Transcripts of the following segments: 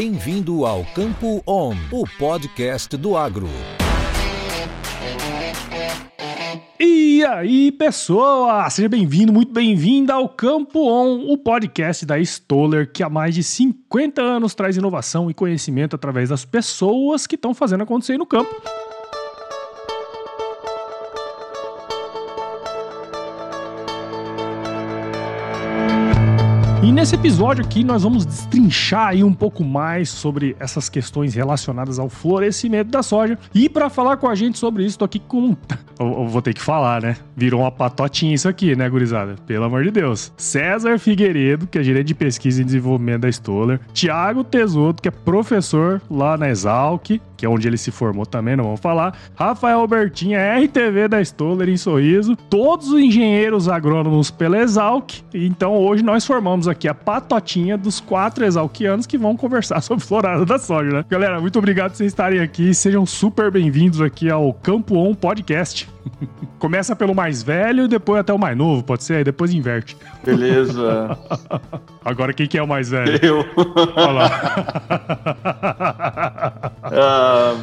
Bem-vindo ao Campo On, o podcast do agro. E aí, pessoa! Seja bem-vindo, muito bem-vinda ao Campo On, o podcast da Stoller, que há mais de 50 anos traz inovação e conhecimento através das pessoas que estão fazendo acontecer no campo. E nesse episódio aqui nós vamos destrinchar aí um pouco mais sobre essas questões relacionadas ao florescimento da soja. E para falar com a gente sobre isso, tô aqui com eu, vou ter que falar, né? Virou uma patotinha isso aqui, né, gurizada? Pelo amor de Deus. César Figueiredo, que é gerente de pesquisa e desenvolvimento da Stoller. Tiago Tesoto, que é professor lá na Exalc, que é onde ele se formou também, não vamos falar. Rafael Albertinha, RTV da Stoller em Sorriso. Todos os engenheiros agrônomos pela Exalc. Então hoje nós formamos aqui a patotinha dos quatro exalquianos que vão conversar sobre florada da soja, né? Galera, muito obrigado por vocês estarem aqui. Sejam super bem-vindos aqui ao Campo On Podcast. Começa pelo mais velho e depois até o mais novo, pode ser? Aí depois inverte. Beleza. Agora quem que é o mais velho? Eu. Olha lá. Ah,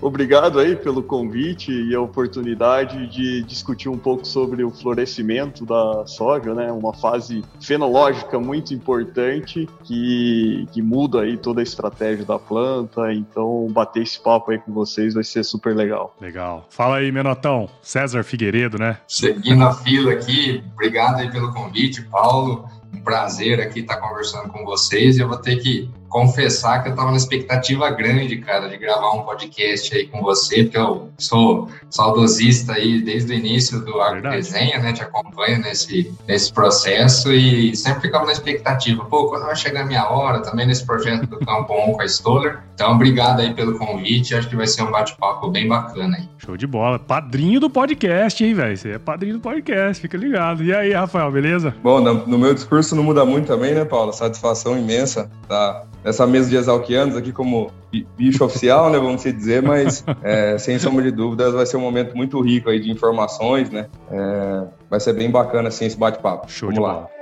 obrigado aí pelo convite e a oportunidade de discutir um pouco sobre o florescimento da soja, né? Uma fase fenológica muito importante que, que muda aí toda a estratégia da planta. Então, bater esse papo aí com vocês vai ser super legal. Legal. Fala aí, Menotão. César Figueiredo, né? Seguindo a fila aqui, obrigado aí pelo convite, Paulo. Um prazer aqui estar conversando com vocês. E eu vou ter que confessar que eu estava na expectativa grande, cara, de gravar um podcast aí com você, porque eu sou saudosista aí desde o início do Agrodesenha, né? Te acompanho nesse, nesse processo e sempre ficava na expectativa, pô, quando vai chegar a minha hora também nesse projeto do Campo On com a Stoller. Então, obrigado aí pelo convite, acho que vai ser um bate-papo bem bacana aí. Show de bola. Padrinho do podcast, hein, velho? Você é padrinho do podcast, fica ligado. E aí, Rafael, beleza? Bom, no meu discurso não muda muito também, né, Paulo? Satisfação imensa tá nessa mesa de exalquianos aqui como bicho oficial, né, vamos dizer, mas é, sem sombra de dúvidas vai ser um momento muito rico aí de informações, né? É, vai ser bem bacana assim esse bate-papo. Show vamos de lá. bola.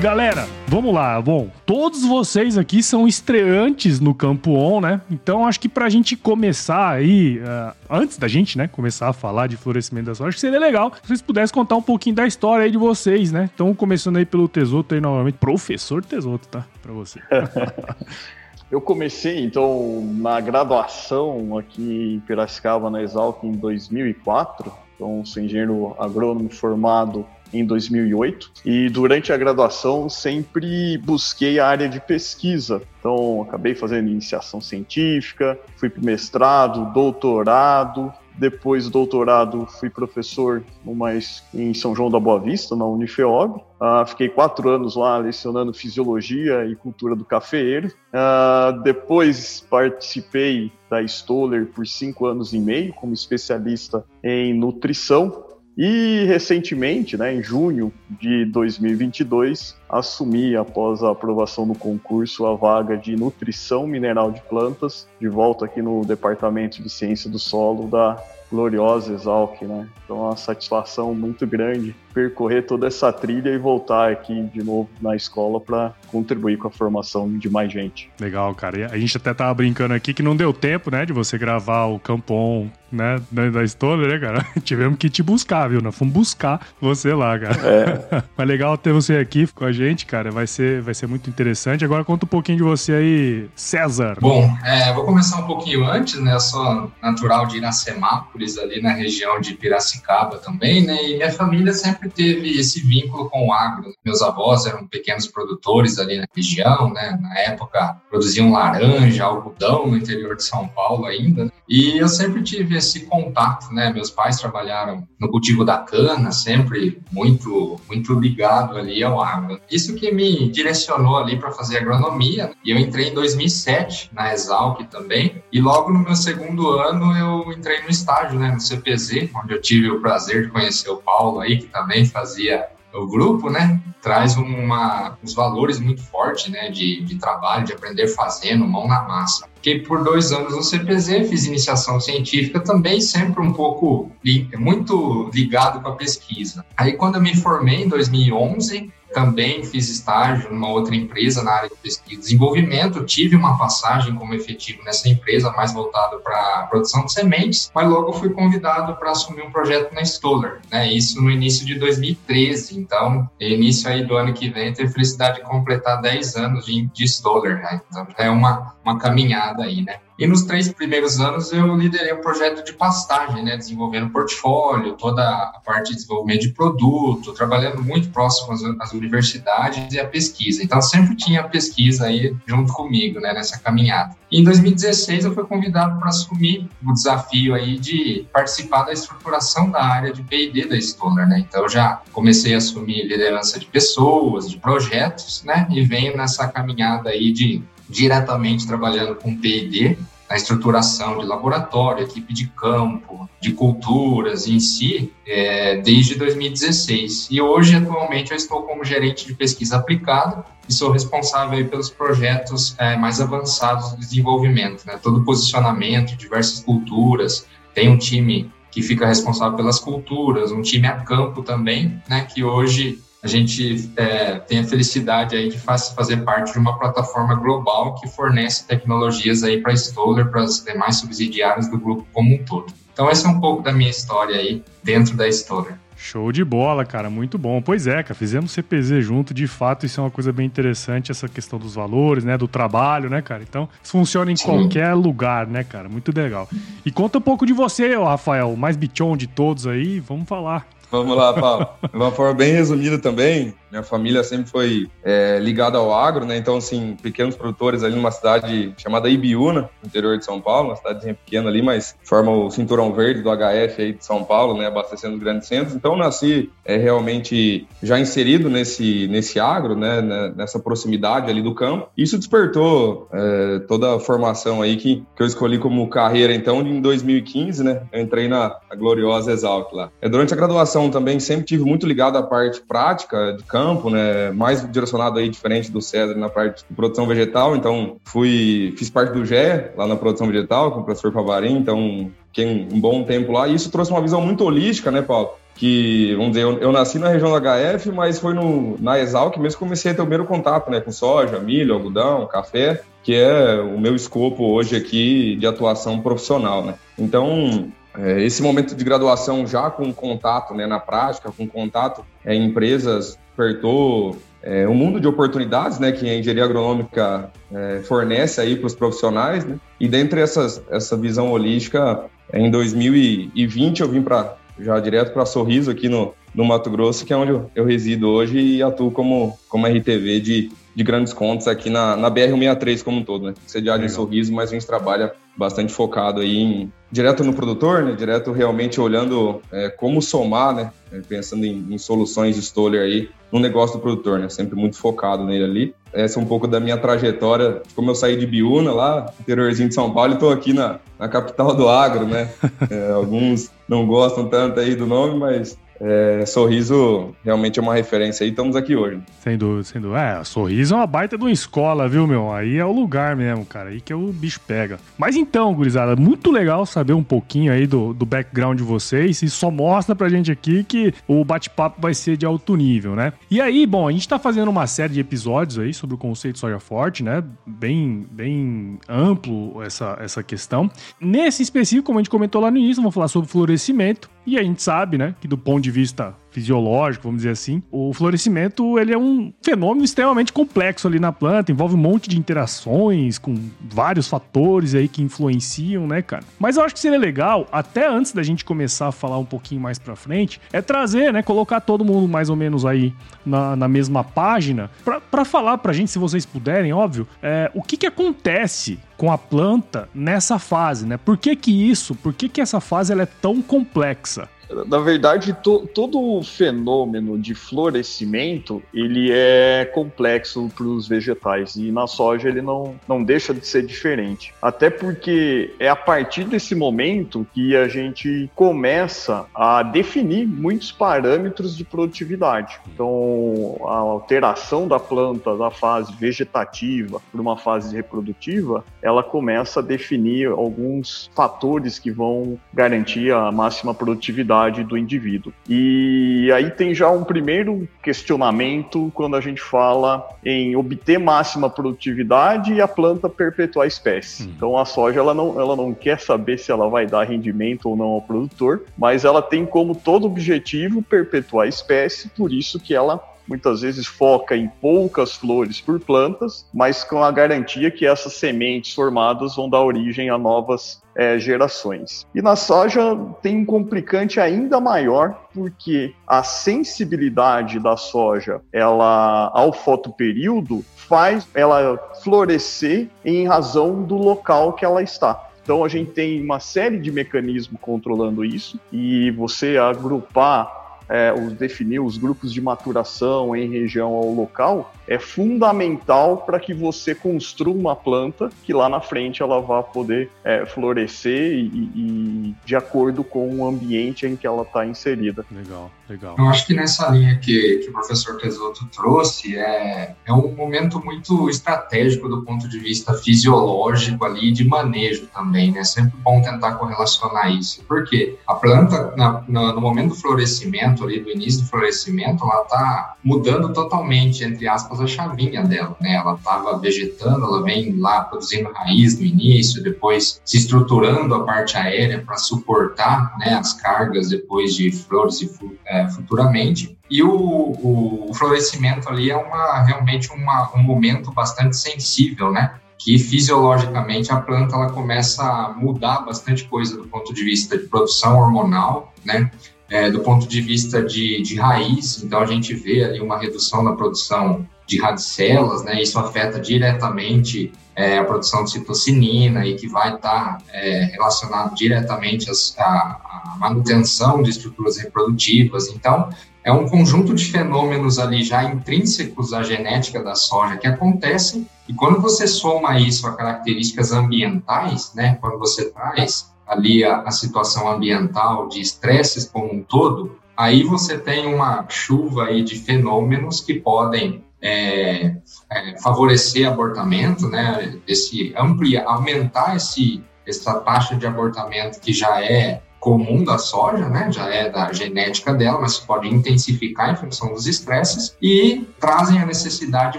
E galera, vamos lá. Bom, todos vocês aqui são estreantes no Campo On, né? Então acho que pra gente começar aí, ah, antes da gente, né, começar a falar de florescimento da soja, acho que seria legal se vocês pudessem contar um pouquinho da história aí de vocês, né? Então começando aí pelo Tesoto aí novamente, professor Tesoto, tá? Pra você. Eu comecei, então, na graduação aqui em Piracicaba, na Exalc, em 2004. Então, sou engenheiro agrônomo formado em 2008 e durante a graduação sempre busquei a área de pesquisa. Então, acabei fazendo iniciação científica, fui para mestrado, doutorado. Depois do doutorado, fui professor numa, em São João da Boa Vista, na Unifeog. Ah, fiquei quatro anos lá lecionando fisiologia e cultura do cafeeiro. Ah, depois participei da Stoller por cinco anos e meio como especialista em nutrição. E recentemente, né, em junho de 2022, assumi, após a aprovação do concurso, a vaga de nutrição mineral de plantas, de volta aqui no Departamento de Ciência do Solo da gloriosa Exalc, né? Então, é uma satisfação muito grande percorrer toda essa trilha e voltar aqui de novo na escola para contribuir com a formação de mais gente. Legal, cara. E a gente até tava brincando aqui que não deu tempo, né, de você gravar o Campon, né, da, Stoller, né, cara? Tivemos que te buscar, viu? Nós fomos buscar você lá, cara. É, Mas legal ter você aqui com a gente, cara. Vai ser, vai ser muito interessante. Agora conta um pouquinho de você aí, César. Bom, é, vou começar um pouquinho antes, né? Eu sou natural de Iracemápolis, ali na região de Piracicaba também, né? E minha família sempre teve esse vínculo com o agro. Meus avós eram pequenos produtores ali na região, né? Na época produziam laranja, algodão no interior de São Paulo ainda. né? E eu sempre tive esse contato, né? Meus pais trabalharam no cultivo da cana, sempre muito, muito ligado ali ao agro. Isso que me direcionou ali para fazer agronomia. né? E eu entrei em 2007 na Exalc também. E logo no meu segundo ano eu entrei no estágio, né? No CPZ, onde eu tive o prazer de conhecer o Paulo aí, que também fazia o grupo, né, traz uma, uns valores muito fortes, né, de, de trabalho, de aprender fazendo, mão na massa. Fiquei por dois anos no CPZ, fiz iniciação científica também, sempre um pouco, muito ligado com a pesquisa. Aí quando eu me formei em 2011, também fiz estágio numa outra empresa na área de pesquisa e desenvolvimento. Tive uma passagem como efetivo nessa empresa, mais voltado para produção de sementes, mas logo fui convidado para assumir um projeto na Stoller, né? Isso no início de 2013. Então, início aí do ano que vem, ter felicidade de completar 10 anos de, de Stoller, né? Então, é uma, uma caminhada aí, né? E nos três primeiros anos eu liderei um projeto de pastagem, né, desenvolvendo portfólio, toda a parte de desenvolvimento de produto, trabalhando muito próximo às, às universidades e a pesquisa. Então sempre tinha pesquisa aí junto comigo, né, nessa caminhada. E em 2016 eu fui convidado para assumir o desafio aí de participar da estruturação da área de P&D da Stoner, né? Então já comecei a assumir liderança de pessoas, de projetos, né, e venho nessa caminhada aí de diretamente trabalhando com P&D, na estruturação de laboratório, equipe de campo, de culturas em si, é, desde 2016. E hoje, atualmente, eu estou como gerente de pesquisa aplicada e sou responsável pelos projetos é, mais avançados de desenvolvimento, né? todo posicionamento, diversas culturas, tem um time que fica responsável pelas culturas, um time a campo também, né, que hoje a gente é, tem a felicidade aí de fazer parte de uma plataforma global que fornece tecnologias aí para a Stoller, para as demais subsidiárias do grupo como um todo. Então esse é um pouco da minha história aí dentro da Stoller. Show de bola, cara, muito bom. Pois é, cara, fizemos CPZ junto, de fato isso é uma coisa bem interessante, essa questão dos valores, né, do trabalho, né, cara? Então, isso funciona em Sim. qualquer lugar, né, cara? Muito legal. E conta um pouco de você, Rafael, o mais bichon de todos aí, vamos falar. Vamos lá, Paulo. De uma forma bem resumida também, minha família sempre foi é, ligada ao agro, né? Então, assim, pequenos produtores ali numa cidade chamada Ibiúna, no interior de São Paulo, uma cidadezinha pequena ali, mas forma o cinturão verde do HF aí de São Paulo, né? Abastecendo os grandes centros. Então, nasci é, realmente já inserido nesse, nesse agro, né? Nessa proximidade ali do campo. Isso despertou é, toda a formação aí que, que eu escolhi como carreira, então, em 2015, né? Eu entrei na gloriosa Exalc lá. É, durante a graduação também sempre tive muito ligado à parte prática de campo campo, né? Mais direcionado aí diferente do César na parte de produção vegetal. Então, fui fiz parte do GE lá na produção vegetal com o professor Pavarim. Então, fiquei um bom tempo lá. E isso trouxe uma visão muito holística, né, Paulo? Que, vamos dizer, eu, eu, nasci na região da HF, mas foi no, na Exalc mesmo que comecei a ter o primeiro contato, né, com soja, milho, algodão, café, que é o meu escopo hoje aqui de atuação profissional, né. Então, é, esse momento de graduação já com contato, né, na prática, com contato é, em empresas despertou é, um mundo de oportunidades, né, que a engenharia agronômica é, fornece aí para os profissionais, né? E dentre essas essa visão holística, em 2020 eu vim para já direto para Sorriso aqui no, no Mato Grosso, que é onde eu, eu resido hoje e atuo como como RTV de, de grandes contas aqui na, na BR-163 como um todo, né? Sediado em Sorriso, mas a gente trabalha bastante focado aí em direto no produtor, né? Direto realmente olhando é, como somar, né? É, pensando em, em soluções de Stoller aí no negócio do produtor, né? Sempre muito focado nele ali. Essa é um pouco da minha trajetória, como eu saí de Biúna, lá, interiorzinho de São Paulo, e estou aqui na, na capital do agro, né? É, alguns não gostam tanto aí do nome, mas é, Sorriso realmente é uma referência aí, estamos aqui hoje. Sem dúvida, sem dúvida. É, Sorriso é uma baita de uma escola, viu, meu? Aí é o lugar mesmo, cara, aí que o bicho pega. Mas então, gurizada, muito legal saber um pouquinho aí do, do background de vocês, e só mostra pra gente aqui que o bate-papo vai ser de alto nível, né? E aí, bom, a gente tá fazendo uma série de episódios aí sobre o conceito soja forte, né? Bem, bem amplo essa, essa questão. Nesse específico, como a gente comentou lá no início, vamos falar sobre florescimento, e a gente sabe, né, que do ponto de vista fisiológico, vamos dizer assim, o florescimento ele é um fenômeno extremamente complexo ali na planta, envolve um monte de interações com vários fatores aí que influenciam, né, cara? Mas eu acho que seria legal, até antes da gente começar a falar um pouquinho mais pra frente, é trazer, né, colocar todo mundo mais ou menos aí na, na mesma página, pra falar pra gente, se vocês puderem, óbvio, é, o que que acontece com a planta nessa fase, né? Por que que isso, por que que essa fase ela é tão complexa? Na verdade, to, todo o fenômeno de florescimento ele é complexo para os vegetais e na soja ele não, não deixa de ser diferente. Até porque é a partir desse momento que a gente começa a definir muitos parâmetros de produtividade. Então, a alteração da planta da fase vegetativa para uma fase reprodutiva, ela começa a definir alguns fatores que vão garantir a máxima produtividade do indivíduo. E aí tem já um primeiro questionamento quando a gente fala em obter máxima produtividade e a planta perpetuar a espécie. Hum. Então a soja ela não, ela não quer saber se ela vai dar rendimento ou não ao produtor, mas ela tem como todo objetivo perpetuar a espécie, por isso que ela muitas vezes foca em poucas flores por plantas, mas com a garantia que essas sementes formadas vão dar origem a novas é, gerações. E na soja tem um complicante ainda maior, porque a sensibilidade da soja ela ao fotoperíodo faz ela florescer em razão do local que ela está. Então a gente tem uma série de mecanismos controlando isso e você agrupar é, os definir os grupos de maturação em região ao local, é fundamental para que você construa uma planta que lá na frente ela vá poder é, florescer e, e, de acordo com o ambiente em que ela está inserida. Legal, legal. Eu acho que nessa linha que, que o professor Tesoto trouxe é, é um momento muito estratégico do ponto de vista fisiológico ali de manejo também, né? Sempre bom tentar correlacionar isso. Porque a planta, na, na, no momento do florescimento ali, do início do florescimento, ela está mudando totalmente, entre aspas, a chavinha dela, né? Ela estava vegetando, ela vem lá produzindo raiz no início, depois se estruturando a parte aérea para suportar né, as cargas depois de flores e é, futuramente. E o, o, o, florescimento ali é uma, realmente uma, um momento bastante sensível, né? que fisiologicamente a planta ela começa a mudar bastante coisa do ponto de vista de produção hormonal, né? É, do ponto de vista de, de raiz, então a gente vê ali uma redução na produção de radicelas, né? Isso afeta diretamente é, a produção de citocinina e que vai estar tá, é, relacionado diretamente à manutenção de estruturas reprodutivas. Então, é um conjunto de fenômenos ali já intrínsecos à genética da soja que acontecem e quando você soma isso a características ambientais, né? Quando você traz ali a, a situação ambiental de estresses como um todo, aí você tem uma chuva aí de fenômenos que podem é, é, favorecer abortamento, né, esse ampliar, aumentar esse, essa taxa de abortamento que já é comum da soja, né, já é da genética dela, mas pode intensificar em função dos estresses e trazem a necessidade de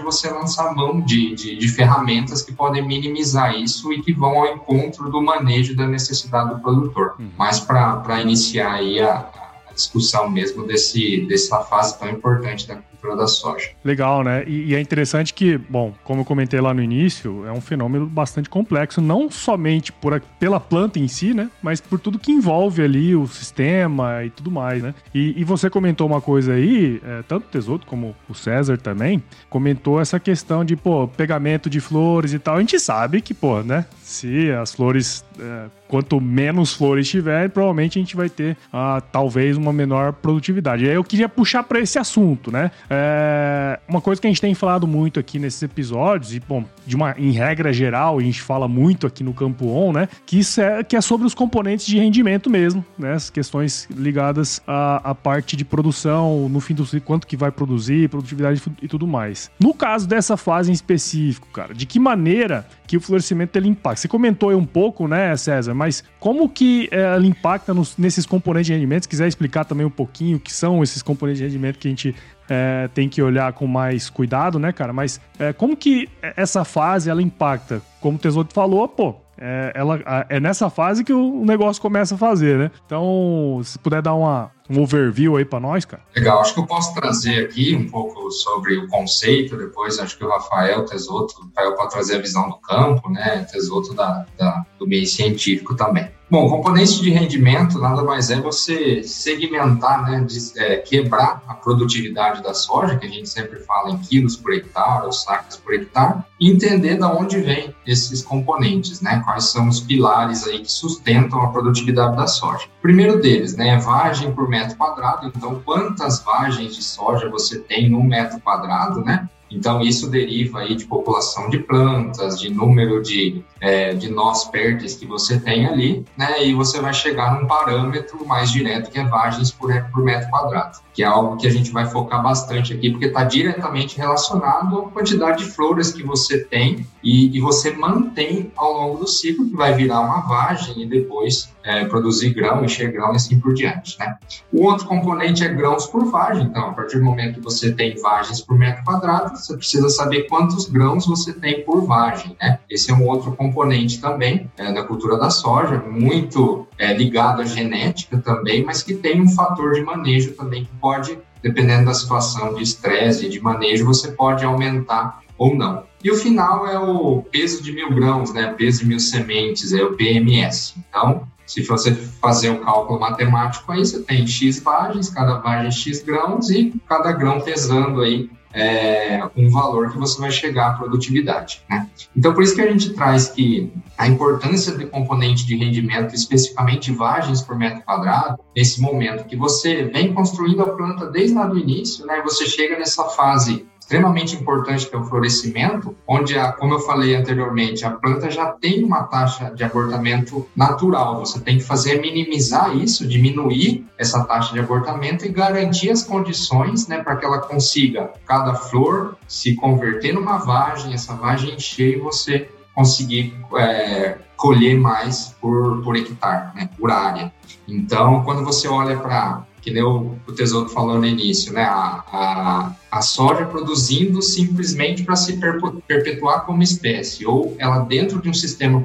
você lançar mão de, de, de ferramentas que podem minimizar isso e que vão ao encontro do manejo da necessidade do produtor. Uhum. Mas para iniciar aí a, a discussão mesmo desse, dessa fase tão importante da da soja. Legal, né? E, e, é interessante que, bom, como eu comentei lá no início, é um fenômeno bastante complexo, não somente por, pela planta em si, né? Mas por tudo que envolve ali o sistema e tudo mais, né? E, e você comentou uma coisa aí, é, tanto o Tesouro como o César também, comentou essa questão de, pô, pegamento de flores e tal. A gente sabe que, pô, né? Se as flores é, quanto menos flores tiver, provavelmente a gente vai ter uh, talvez uma menor produtividade. Eu queria puxar para esse assunto, né? É, uma coisa que a gente tem falado muito aqui nesses episódios, e bom, de uma, em regra geral, a gente fala muito aqui no Campo On, né? Que, isso é, que é sobre os componentes de rendimento mesmo, né? As questões ligadas à, à parte de produção, no fim do quanto que vai produzir, produtividade e tudo mais. No caso dessa fase em específico, cara, de que maneira que o florescimento ele impacta? Você comentou aí um pouco, né, César? mas como que é, ela impacta nos, nesses componentes de rendimento? Se quiser explicar também um pouquinho o que são esses componentes de rendimento que a gente é, tem que olhar com mais cuidado, né, cara? Mas é, como que essa fase ela impacta? Como o Tesouro falou, pô, é, ela, é nessa fase que o negócio começa a fazer, né? Então, se puder dar uma um overview aí para nós, cara? Legal, acho que eu posso trazer aqui um pouco sobre o conceito, depois acho que o Rafael Tesoto, o Rafael pode trazer a visão do campo, né, Tesoto da, da, do meio científico também. Bom, componente de rendimento nada mais é você segmentar, né, de, é, quebrar a produtividade da soja, que a gente sempre fala em quilos por hectare ou sacas por hectare, e entender de onde vem esses componentes, né, quais são os pilares aí que sustentam a produtividade da soja. Primeiro deles, né, vagem por metro quadrado, então quantas vagens de soja você tem no metro quadrado, né? Então, isso deriva aí de população de plantas, de número de, é, de nós pertes que você tem ali, né? E você vai chegar num parâmetro mais direto, que é vagens por, por metro quadrado, que é algo que a gente vai focar bastante aqui, porque está diretamente relacionado à quantidade de flores que você tem e, e, você mantém ao longo do ciclo, que vai virar uma vagem e depois é, produzir grão, encher grão e assim por diante, né? O outro componente é grãos por vagem, então, a partir do momento que você tem vagens por metro quadrado, você precisa saber quantos grãos você tem por vagem, né? Esse é um outro componente também é, da cultura da soja, muito é, ligado à genética também, mas que tem um fator de manejo também que pode, dependendo da situação de estresse e de manejo, você pode aumentar ou não. E o final é o peso de mil grãos, né? Peso de mil sementes, é o PMS. Então, se você fazer o cálculo matemático aí, você tem X vagens, cada vagem X grãos e cada grão pesando aí é, um valor que você vai chegar à produtividade. Né? Então, por isso que a gente traz que a importância do componente de rendimento, especificamente vagens por metro quadrado, nesse momento que você vem construindo a planta desde lá do início, né, você chega nessa fase extremamente importante que é o florescimento, onde, a, como eu falei anteriormente, a planta já tem uma taxa de abortamento natural. Você tem que fazer minimizar isso, diminuir essa taxa de abortamento e garantir as condições né, para que ela consiga, cada flor, se converter numa vagem, essa vagem encher e você conseguir é, colher mais por, por hectare, né, por área. Então, quando você olha para que nem o, o Tesouro falou no início, né? A, a, a soja produzindo simplesmente para se perpetuar como espécie, ou ela dentro de um sistema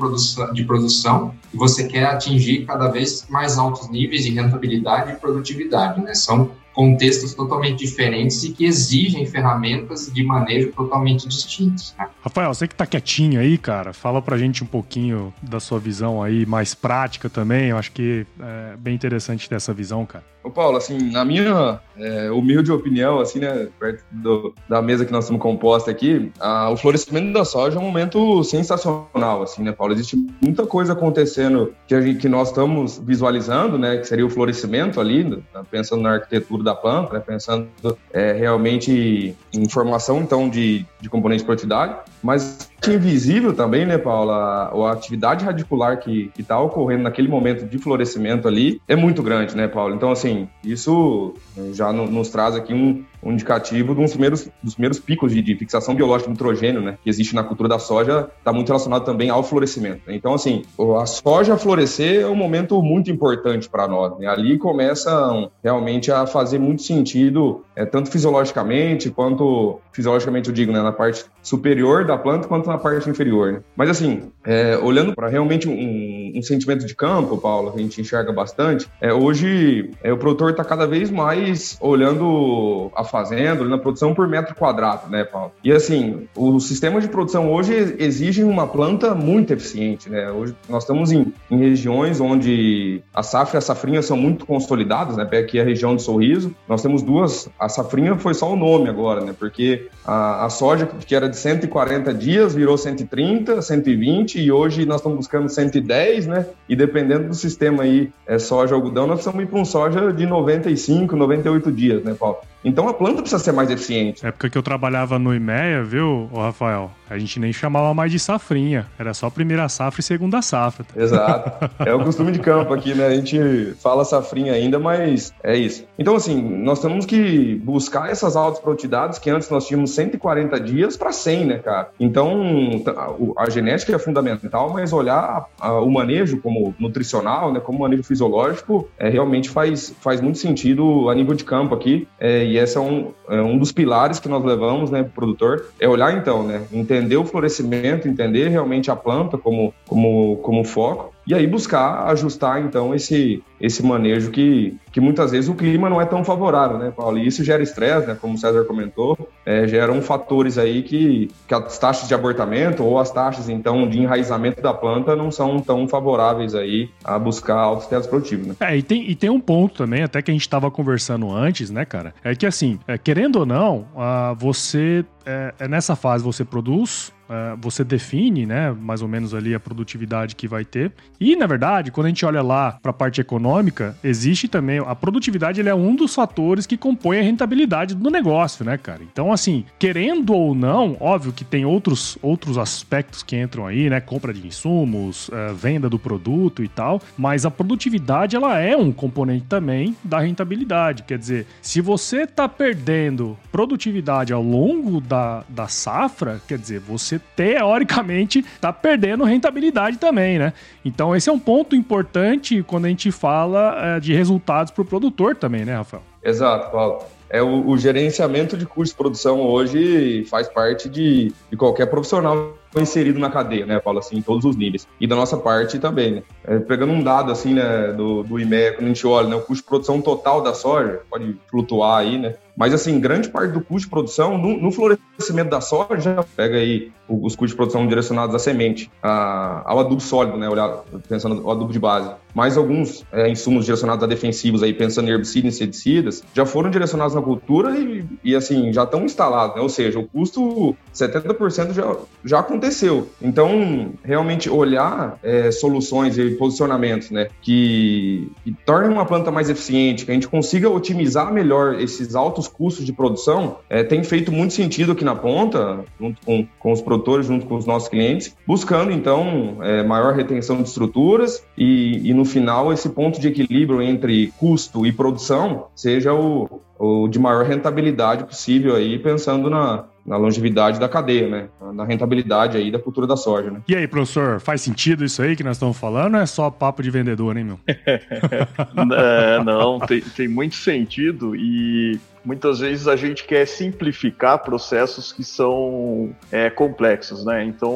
de produção e você quer atingir cada vez mais altos níveis de rentabilidade e produtividade, né? São contextos totalmente diferentes e que exigem ferramentas de manejo totalmente distintas. Né? Rafael, você que está quietinho aí, cara, fala para a gente um pouquinho da sua visão aí mais prática também. Eu acho que é bem interessante ter essa visão, cara. Ô Paulo, assim, na minha é, humilde opinião, assim, né, perto do, da mesa que nós estamos composta aqui, a, o florescimento da soja é um momento sensacional, assim, né, Paulo? Existe muita coisa acontecendo que, a gente, que nós estamos visualizando, né, que seria o florescimento ali, né, pensando na arquitetura da planta, né, pensando é, realmente em formação, então, de, de componentes de produtividade, mas invisível também, né, Paula? A, a atividade radicular que está ocorrendo naquele momento de florescimento ali é muito grande, né, Paula? Então, assim, isso já no, nos traz aqui um, um indicativo dos primeiros, dos primeiros picos de, de, fixação biológica de nitrogênio, né, que existe na cultura da soja, está muito relacionado também ao florescimento. Então, assim, a soja florescer é um momento muito importante para nós. Né? Ali começam realmente a fazer muito sentido, é, tanto fisiologicamente quanto fisiologicamente eu digo, né, na parte superior da planta quanto na parte inferior. Né? Mas assim, é, olhando para realmente um, um, sentimento de campo, Paulo, que a gente enxerga bastante, é, hoje é, o produtor está cada vez mais olhando a fazenda, olhando a produção por metro quadrado, né, Paulo? E assim, o sistema de produção hoje exige uma planta muito eficiente, né? Hoje nós estamos em, em regiões onde a safra e a safrinha são muito consolidadas, né? Aqui é a região do Sorriso, nós temos duas, a safrinha foi só o nome agora, né? Porque a, a soja que era de 140 dias virou 130, 120 e hoje nós estamos buscando 110, né? E dependendo do sistema aí, é soja algodão, nós precisamos ir para um soja de 95, 98 dias, né, Paulo? Então a planta precisa ser mais eficiente. É época que eu trabalhava no IMEA, viu, Rafael? A gente nem chamava mais de safrinha. Era só primeira safra e segunda safra. Exato. É o costume de campo aqui, né? A gente fala safrinha ainda, mas é isso. Então, assim, nós temos que buscar essas altas produtividades que antes nós tínhamos 140 dias para 100, né, cara? Então, a genética é fundamental, mas olhar o manejo como nutricional, né, como manejo fisiológico, é, realmente faz, faz muito sentido a nível de campo aqui. É, e esse é um, é um dos pilares que nós levamos, né, pro produtor, é olhar então, né, entender o florescimento, entender realmente a planta como, como, como foco, e aí buscar ajustar então esse, esse manejo que, que muitas vezes o clima não é tão favorável, né, Paulo? E isso gera estresse, né, como o César comentou, é, geram fatores aí que, que as taxas de abortamento ou as taxas então de enraizamento da planta não são tão favoráveis aí a buscar altos tetos produtivos, né? É, e tem, e tem um ponto também, até que a gente estava conversando antes, né, cara? É que assim, é, querendo ou não, uh, você é, é, nessa fase você produz, é, você define, né, mais ou menos ali a produtividade que vai ter. E na verdade, quando a gente olha lá para a parte econômica, existe também a produtividade, ele é um dos fatores que compõe a rentabilidade do negócio, né, cara? Então, assim, querendo ou não, óbvio que tem outros, outros aspectos que entram aí, né, compra de insumos, é, venda do produto e tal, mas a produtividade ela é um componente também da rentabilidade. Quer dizer, se você está perdendo produtividade ao longo da da, da safra, quer dizer, você teoricamente está perdendo rentabilidade também, né? Então esse é um ponto importante quando a gente fala é, de resultados para o produtor também, né, Rafael? Exato, Paulo. É o, o gerenciamento de custo de produção hoje faz parte de, de qualquer profissional inserido na cadeia, né, Paulo, assim, em todos os níveis. E da nossa parte também, né? É, pegando um dado, assim, né, do, do IME, quando a gente olha, né, o custo de produção total da soja, pode flutuar aí, né, mas, assim, grande parte do custo de produção, no, no florescimento da soja, pega aí os custos de produção direcionados à semente, a, ao adubo sólido, né? Olhar, pensando no adubo de base. Mais alguns é, insumos direcionados a defensivos aí, pensando em herbicidas e inseticidas, já foram direcionados na cultura e, e assim, já estão instalados, né? Ou seja, o custo 70% já, já aconteceu. Então, realmente olhar é, soluções e posicionamentos, né? Que, que tornem uma planta mais eficiente, que a gente consiga otimizar melhor esses altos custos de produção, é, tem feito muito sentido aqui na ponta, junto com, com os produtores, junto com os nossos clientes, buscando então é, maior retenção de estruturas e, e no final esse ponto de equilíbrio entre custo e produção seja o, o de maior rentabilidade possível aí, pensando na, na longevidade da cadeia, né? Na rentabilidade aí da cultura da soja, né? E aí, professor, faz sentido isso aí que nós estamos falando ou é só papo de vendedor, hein, meu? é, não, tem, tem muito sentido e muitas vezes a gente quer simplificar processos que são é, complexos, né? Então,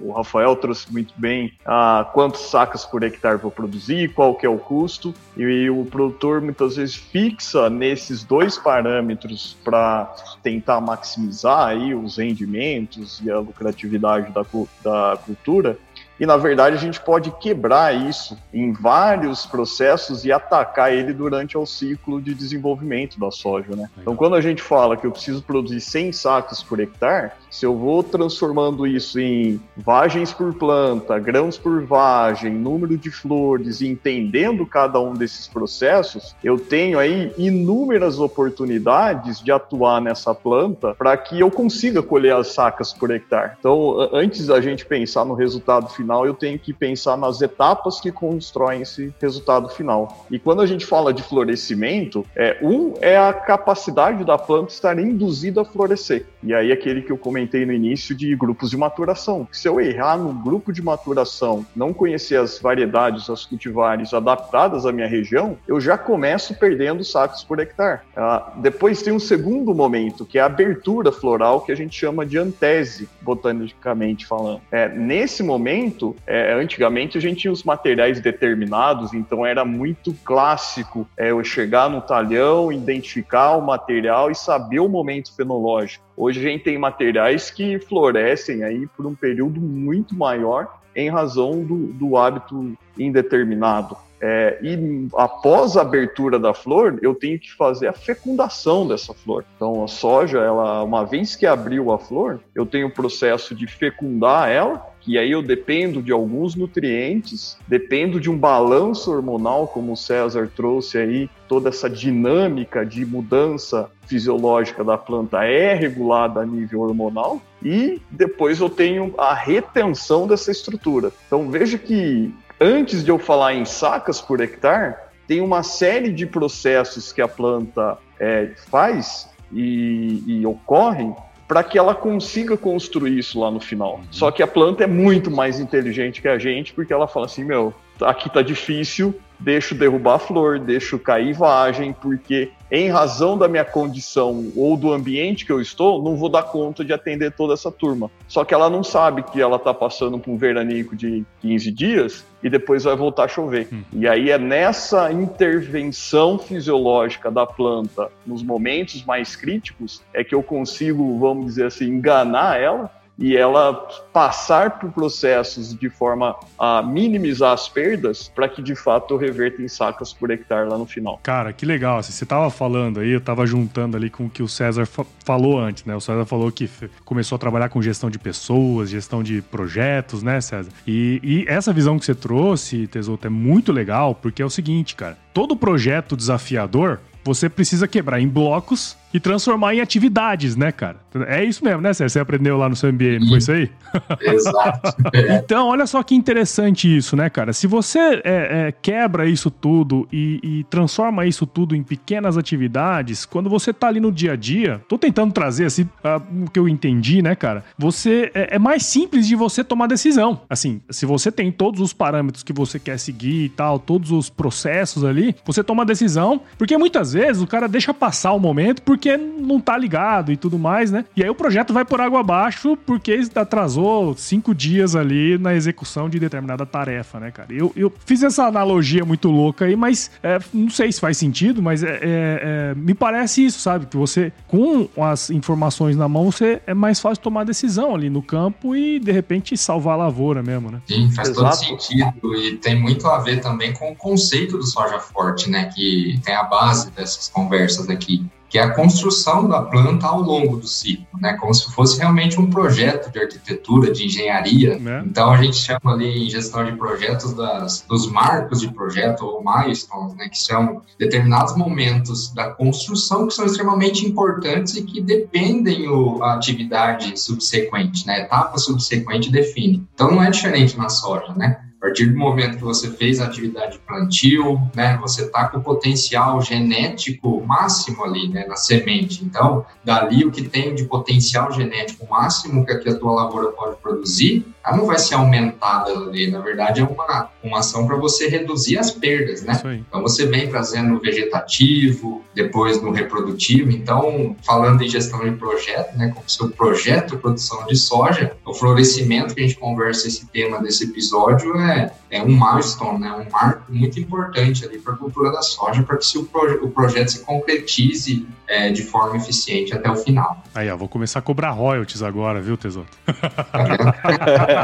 o Rafael trouxe muito bem a quantos sacas por hectare vou produzir, qual que é o custo, e o produtor muitas vezes fixa nesses dois parâmetros para tentar maximizar aí os rendimentos e a lucratividade da, da cultura, e na verdade a gente pode quebrar isso em vários processos e atacar ele durante o ciclo de desenvolvimento da soja, né? Então quando a gente fala que eu preciso produzir 100 sacos por hectare, se eu vou transformando isso em vagens por planta, grãos por vagem, número de flores e entendendo cada um desses processos, eu tenho aí inúmeras oportunidades de atuar nessa planta para que eu consiga colher as sacas por hectare. Então, antes da gente pensar no resultado final final, eu tenho que pensar nas etapas que constroem esse resultado final. E quando a gente fala de florescimento, é, um é a capacidade da planta estar induzida a florescer. E aí aquele que eu comentei no início de grupos de maturação. Se eu errar no grupo de maturação, não conhecer as variedades, as cultivares adaptadas à minha região, eu já começo perdendo sacos por hectare. Ah, depois tem um segundo momento, que é a abertura floral, que a gente chama de antese, botanicamente falando. É, nesse momento, muito. É, antigamente a gente tinha os materiais determinados, então era muito clássico é, eu chegar no talhão, identificar o material e saber o momento fenológico. Hoje a gente tem materiais que florescem aí por um período muito maior em razão do, do hábito indeterminado. É, e após a abertura da flor, eu tenho que fazer a fecundação dessa flor. Então, a soja, ela, uma vez que abriu a flor, eu tenho o processo de fecundar ela, e aí eu dependo de alguns nutrientes, dependo de um balanço hormonal, como o César trouxe aí, toda essa dinâmica de mudança fisiológica da planta é regulada a nível hormonal, e depois eu tenho a retenção dessa estrutura. Então veja que antes de eu falar em sacas por hectare, tem uma série de processos que a planta é, faz e, e ocorrem para que ela consiga construir isso lá no final. Só que a planta é muito mais inteligente que a gente, porque ela fala assim: meu, aqui tá difícil, deixo derrubar a flor, deixo cair vagem, porque em razão da minha condição ou do ambiente que eu estou, não vou dar conta de atender toda essa turma. Só que ela não sabe que ela está passando por um veranico de 15 dias e depois vai voltar a chover. Hum. E aí é nessa intervenção fisiológica da planta, nos momentos mais críticos, é que eu consigo, vamos dizer assim, enganar ela e ela passar por processos de forma a minimizar as perdas para que de fato reverta em sacas por hectare lá no final. Cara, que legal. Assim, você estava falando aí, eu estava juntando ali com o que o César fa falou antes, né? O César falou que começou a trabalhar com gestão de pessoas, gestão de projetos, né, César? E, e essa visão que você trouxe, Tesouro, é muito legal, porque é o seguinte, cara. Todo projeto desafiador, você precisa quebrar em blocos e transformar em atividades, né, cara? É isso mesmo, né, Sérgio? Você aprendeu lá no seu MBA, não foi isso aí? Exato. então, olha só que interessante isso, né, cara? Se você é, é, quebra isso tudo e, e, transforma isso tudo em pequenas atividades, quando você tá ali no dia a dia, tô tentando trazer assim uh, o que eu entendi, né, cara? Você é, é mais simples de você tomar decisão. Assim, se você tem todos os parâmetros que você quer seguir e tal, todos os processos ali, você toma a decisão, porque muitas vezes o cara deixa passar o momento porque porque não tá ligado e tudo mais, né? E aí o projeto vai por água abaixo porque atrasou cinco dias ali na execução de determinada tarefa, né, cara? Eu, eu fiz essa analogia muito louca aí, mas é, não sei se faz sentido, mas é, é, é, me parece isso, sabe? Que você, com as informações na mão, você é mais fácil tomar decisão ali no campo e, de repente, salvar a lavoura mesmo, né? Sim, faz Exato. todo sentido. E tem muito a ver também com o conceito do soja forte, né? Que tem a base dessas conversas aqui que é a construção da planta ao longo do ciclo, né? Como se fosse realmente um projeto de arquitetura, de engenharia. É. Então a gente chama ali em gestão de projetos das, dos marcos de projeto ou milestones, né? Que são determinados momentos da construção que são extremamente importantes e que dependem o, a atividade subsequente, né? A etapa subsequente define. Então não é diferente na soja, né? Partir do momento que você fez a atividade de plantio, né, você está com o potencial genético máximo ali, né, na semente. Então, dali o que tem de potencial genético máximo que a tua lavoura pode produzir, ela não vai ser aumentada ali. Na verdade, é uma, uma ação para você reduzir as perdas, né? Então, você vem trazendo no vegetativo, depois no reprodutivo. Então, falando em gestão de projeto, né, como seu projeto de produção de soja, o florescimento que a gente conversa esse tema desse episódio é, é um milestone, né, um marco muito importante ali para a cultura da soja, para que se o, proje o projeto se concretize é, de forma eficiente até o final. Aí, ó, vou começar a cobrar royalties agora, viu, Tesouro?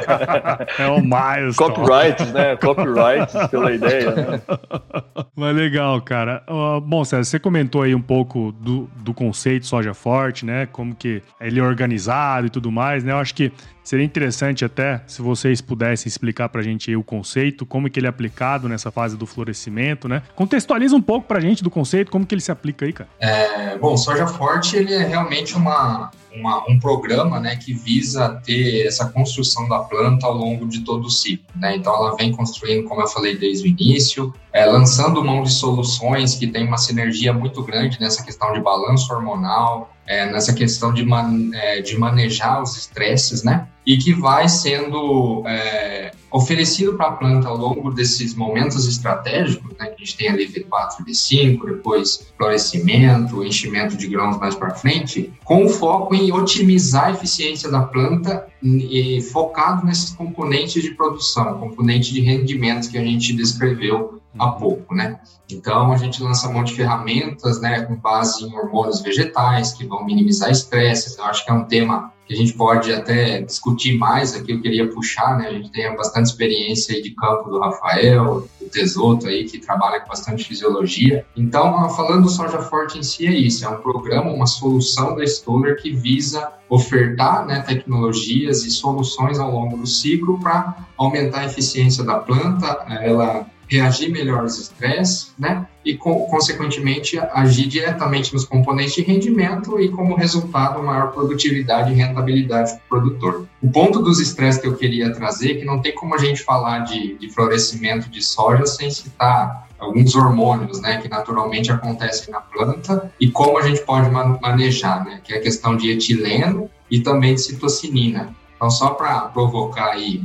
é o milestone. Copyrights, né? Copyrights pela ideia, né? Mas legal, cara. Uh, bom, César, você comentou aí um pouco do, do conceito soja forte, né? Como que ele é organizado e tudo mais, né? Eu acho que Seria interessante até se vocês pudessem explicar para a gente o conceito, como que ele é aplicado nessa fase do florescimento, né? Contextualiza um pouco para a gente do conceito, como que ele se aplica aí, cara. É, bom, Soja Forte ele é realmente uma, uma, um programa né, que visa ter essa construção da planta ao longo de todo o ciclo. Né? Então, ela vem construindo, como eu falei desde o início, é, lançando mão de soluções que têm uma sinergia muito grande nessa questão de balanço hormonal, é, nessa questão de, man, é, de manejar os estresses, né? E que vai sendo é, oferecido para a planta ao longo desses momentos estratégicos, né? Que a gente tem ali V4, V5, depois florescimento, enchimento de grãos mais para frente, com foco em otimizar a eficiência da planta e focado nesses componentes de produção, componentes de rendimentos que a gente descreveu há pouco, né? Então, a gente lança um monte de ferramentas, né, com base em hormônios vegetais, que vão minimizar estresse. Eu acho que é um tema a gente pode até discutir mais aqui, eu queria puxar, né, a gente tem bastante experiência aí de campo do Rafael, do Tesoto aí, que trabalha com bastante fisiologia. Então, falando do Soja Forte em si é isso, é um programa, uma solução da Stoller que visa ofertar né, tecnologias e soluções ao longo do ciclo para aumentar a eficiência da planta, ela reagir melhor aos estresses, né? E, consequentemente, agir diretamente nos componentes de rendimento e, como resultado, maior produtividade e rentabilidade do produtor. O ponto dos estresses que eu queria trazer é que não tem como a gente falar de, de florescimento de soja sem citar alguns hormônios, né, que naturalmente acontecem na planta e como a gente pode manejar, né, que é a questão de etileno e também de citocinina. Então, só para provocar aí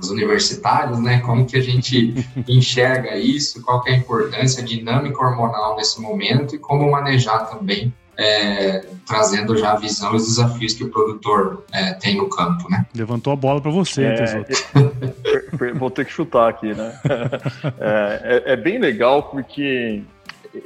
os universitários, né? Como que a gente enxerga isso, qual é a importância, a dinâmica hormonal nesse momento e como manejar também é, trazendo já a visão e os desafios que o produtor é, tem no campo, né? Levantou a bola para você, é, Vou ter que chutar aqui, né? É, é, é, bem legal porque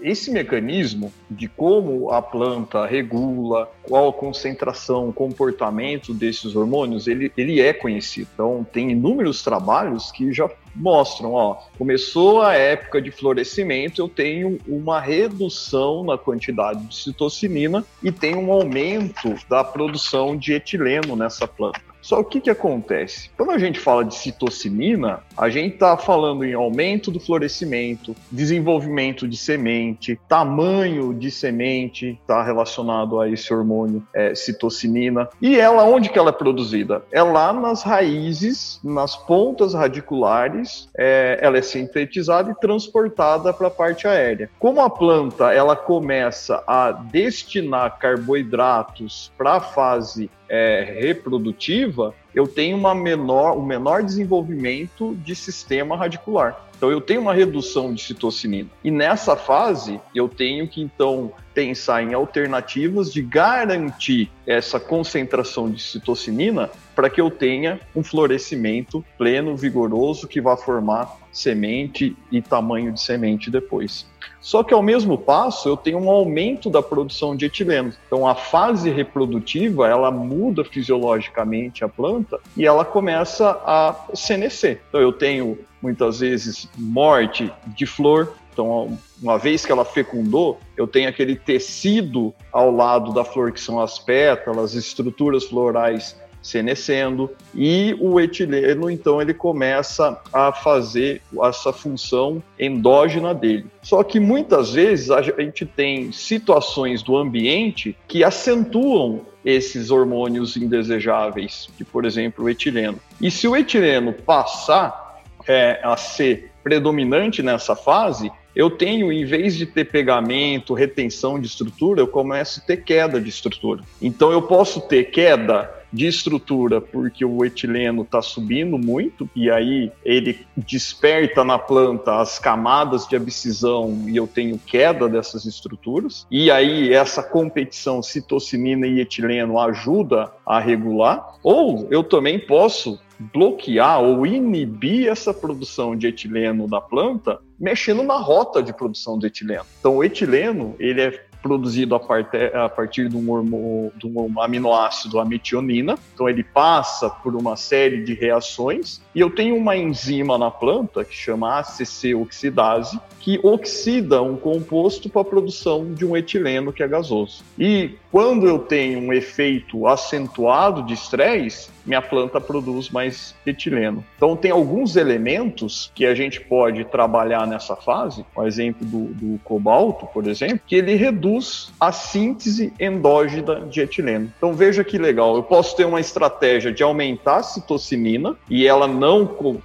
esse mecanismo de como a planta regula, qual a concentração, comportamento desses hormônios, ele, ele é conhecido. Então, tem inúmeros trabalhos que já mostram, ó, começou a época de florescimento, eu tenho uma redução na quantidade de citocinina e tem um aumento da produção de etileno nessa planta. Só o que, que acontece? Quando a gente fala de citocinina, a gente está falando em aumento do florescimento, desenvolvimento de semente, tamanho de semente está relacionado a esse hormônio é, citocinina. E ela, onde que ela é produzida? É lá nas raízes, nas pontas radiculares, é, ela é sintetizada e transportada para a parte aérea. Como a planta ela começa a destinar carboidratos para a fase é, reprodutiva, eu tenho uma menor, um menor desenvolvimento de sistema radicular. Então eu tenho uma redução de citocinina. E nessa fase eu tenho que então pensar em alternativas de garantir essa concentração de citocinina para que eu tenha um florescimento pleno, vigoroso que vá formar semente e tamanho de semente depois. Só que ao mesmo passo eu tenho um aumento da produção de etileno. Então a fase reprodutiva ela muda fisiologicamente a planta e ela começa a senescer. Então eu tenho muitas vezes morte de flor. Então, uma vez que ela fecundou, eu tenho aquele tecido ao lado da flor, que são as pétalas, estruturas florais senescendo, e o etileno, então, ele começa a fazer essa função endógena dele. Só que muitas vezes a gente tem situações do ambiente que acentuam esses hormônios indesejáveis, que, por exemplo, o etileno. E se o etileno passar é, a ser predominante nessa fase, eu tenho, em vez de ter pegamento, retenção de estrutura, eu começo a ter queda de estrutura. Então eu posso ter queda de estrutura porque o etileno está subindo muito e aí ele desperta na planta as camadas de abscisão e eu tenho queda dessas estruturas. E aí essa competição citocinina e etileno ajuda a regular. Ou eu também posso bloquear ou inibir essa produção de etileno da planta mexendo na rota de produção de etileno. Então, o etileno ele é produzido a, a partir de um, de um aminoácido, a metionina. Então, ele passa por uma série de reações e eu tenho uma enzima na planta que chama ACC oxidase, que oxida um composto para a produção de um etileno que é gasoso. E quando eu tenho um efeito acentuado de estresse, minha planta produz mais etileno. Então, tem alguns elementos que a gente pode trabalhar nessa fase, o exemplo do, do cobalto, por exemplo, que ele reduz a síntese endógena de etileno. Então, veja que legal, eu posso ter uma estratégia de aumentar a citocinina e ela não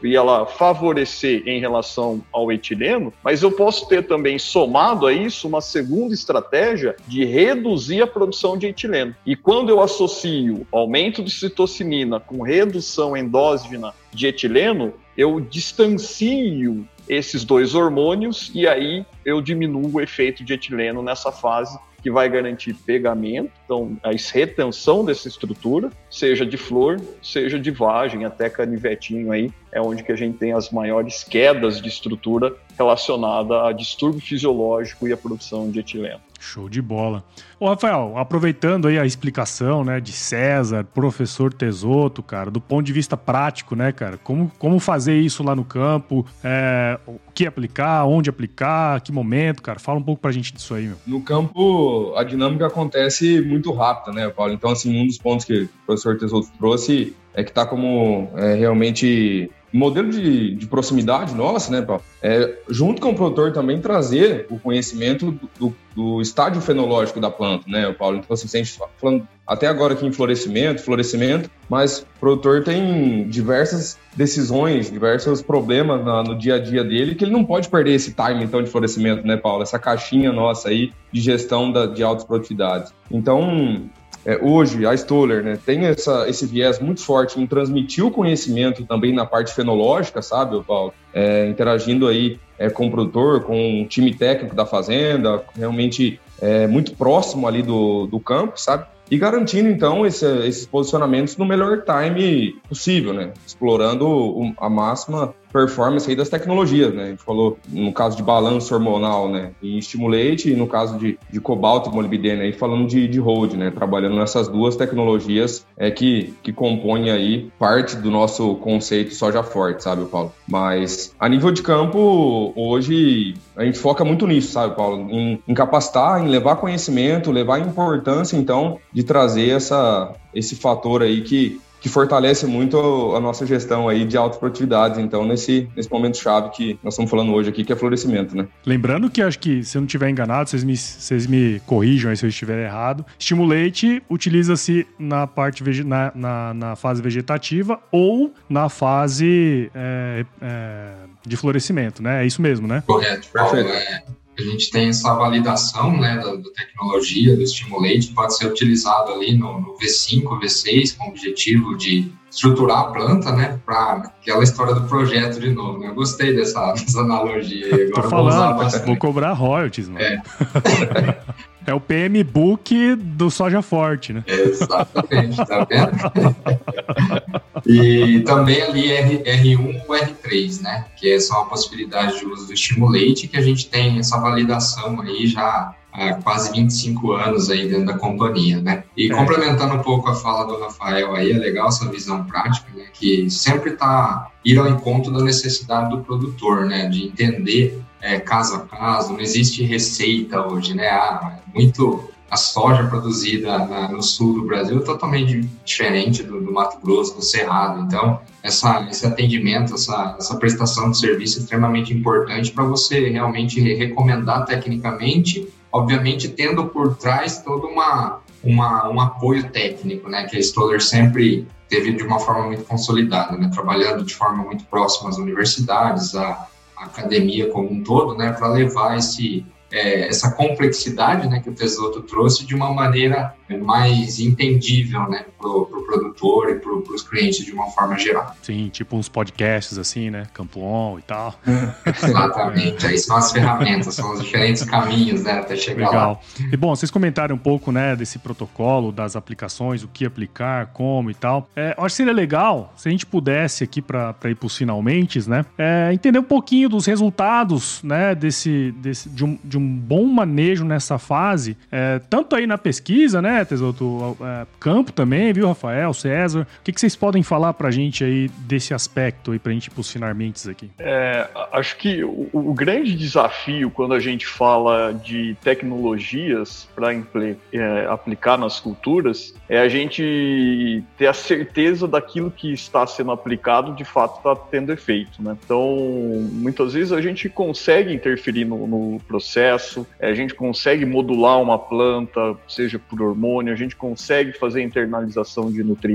e ela favorecer em relação ao etileno, mas eu posso ter também somado a isso uma segunda estratégia de reduzir a produção de etileno. E quando eu associo aumento de citocinina com redução endógena de etileno, eu distancio esses dois hormônios e aí eu diminuo o efeito de etileno nessa fase que vai garantir pegamento, então a retenção dessa estrutura, seja de flor, seja de vagem, até canivetinho aí, é onde que a gente tem as maiores quedas de estrutura relacionada a distúrbio fisiológico e a produção de etileno. Show de bola. Ô, Rafael, aproveitando aí a explicação, né, de César, professor Tesoto, cara, do ponto de vista prático, né, cara, como, como fazer isso lá no campo, é, o que aplicar, onde aplicar, que momento, cara, fala um pouco pra gente disso aí, meu. No campo, a dinâmica acontece muito rápida, né, Paulo? Então, assim, um dos pontos que o professor Tesoto trouxe é que tá como é, realmente modelo de, de proximidade nossa, né, Paulo? É, junto com o produtor também trazer o conhecimento do, do, do, estádio fenológico da planta, né, Paulo? Então, assim, a gente tá falando até agora aqui em florescimento, florescimento, mas o produtor tem diversas decisões, diversos problemas na, no dia a dia dele que ele não pode perder esse time, então, de florescimento, né, Paulo? Essa caixinha nossa aí de gestão da, de altas produtividades. Então, é, hoje a Stoller né, tem essa, esse viés muito forte em transmitir o conhecimento também na parte fenológica, sabe, Paulo? É, interagindo aí é, com o produtor, com o time técnico da fazenda, realmente é, muito próximo ali do, do campo, sabe? E garantindo, então, esse, esses posicionamentos no melhor time possível, né? Explorando a máxima performance aí das tecnologias, né? A gente falou no caso de balanço hormonal, né? E estimulate, e no caso de, de cobalto e molibdênio, aí falando de, de hold, né? Trabalhando nessas duas tecnologias é que, que compõem aí parte do nosso conceito soja forte, sabe, Paulo? Mas a nível de campo, hoje a gente foca muito nisso, sabe, Paulo? Em, em capacitar, em levar conhecimento, levar importância, então, de trazer essa, esse fator aí que que fortalece muito a nossa gestão aí de alta produtividade, então, nesse, nesse momento chave que nós estamos falando hoje aqui, que é florescimento, né? Lembrando que acho que, se eu não estiver enganado, vocês me, vocês me corrijam aí se eu estiver errado, estimulate utiliza-se na parte na, na, na, fase vegetativa ou na fase é, é, de florescimento, né? É isso mesmo, né? Correto, perfeito. A gente tem essa validação né, da, da, tecnologia, do Stimulate, pode ser utilizado ali no, no, V5, V6, com o objetivo de estruturar a planta, né, para aquela história do projeto de novo. Né? Eu gostei dessa, dessa analogia. Agora Tô falando, vou, vou cobrar royalties, mano. É. É o PM Book do Soja Forte, né? Exatamente, tá vendo? e também ali R, R1 ou R3, né? Que é uma possibilidade de uso do estimulate, que a gente tem essa validação aí já há quase 25 anos aí dentro da companhia, né? E é. complementando um pouco a fala do Rafael aí, é legal essa visão prática, né? Que sempre tá ir ao encontro da necessidade do produtor, né? De entender é, caso a caso, não existe receita hoje, né? Ah, muito a soja produzida na, no sul do Brasil é totalmente diferente do, do, Mato Grosso, do Cerrado. Então, essa, esse atendimento, essa, essa prestação de serviço é extremamente importante para você realmente recomendar tecnicamente, obviamente tendo por trás todo uma, uma, um apoio técnico, né? Que a Stoller sempre teve de uma forma muito consolidada, né? Trabalhando de forma muito próxima às universidades, a academia como um todo, né, para levar esse é, essa complexidade né, que o Tesoto trouxe de uma maneira mais entendível né, para o pro produtor e para os clientes de uma forma geral. Sim, tipo uns podcasts assim, né? Camplon e tal. Exatamente, aí são as ferramentas, são os diferentes caminhos né, até chegar Legal. lá. E bom, vocês comentaram um pouco né, desse protocolo, das aplicações, o que aplicar, como e tal. É, eu acho que seria legal se a gente pudesse aqui para ir para os finalmente, né? É, entender um pouquinho dos resultados né, desse, desse, de, um, de um um bom manejo nessa fase, é, tanto aí na pesquisa, né, Tesoto, é, campo também, viu, Rafael, César? O que, que vocês podem falar pra gente aí desse aspecto aí, pra gente ir pros finalmente aqui? É, acho que o, o, grande desafio quando a gente fala de tecnologias para é, aplicar nas culturas é a gente ter a certeza daquilo que está sendo aplicado de fato está tendo efeito, né? Então, muitas vezes a gente consegue interferir no, no processo, é, a gente consegue modular uma planta, seja por hormônio, a gente consegue fazer internalização de nutrientes.